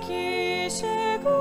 que chegou.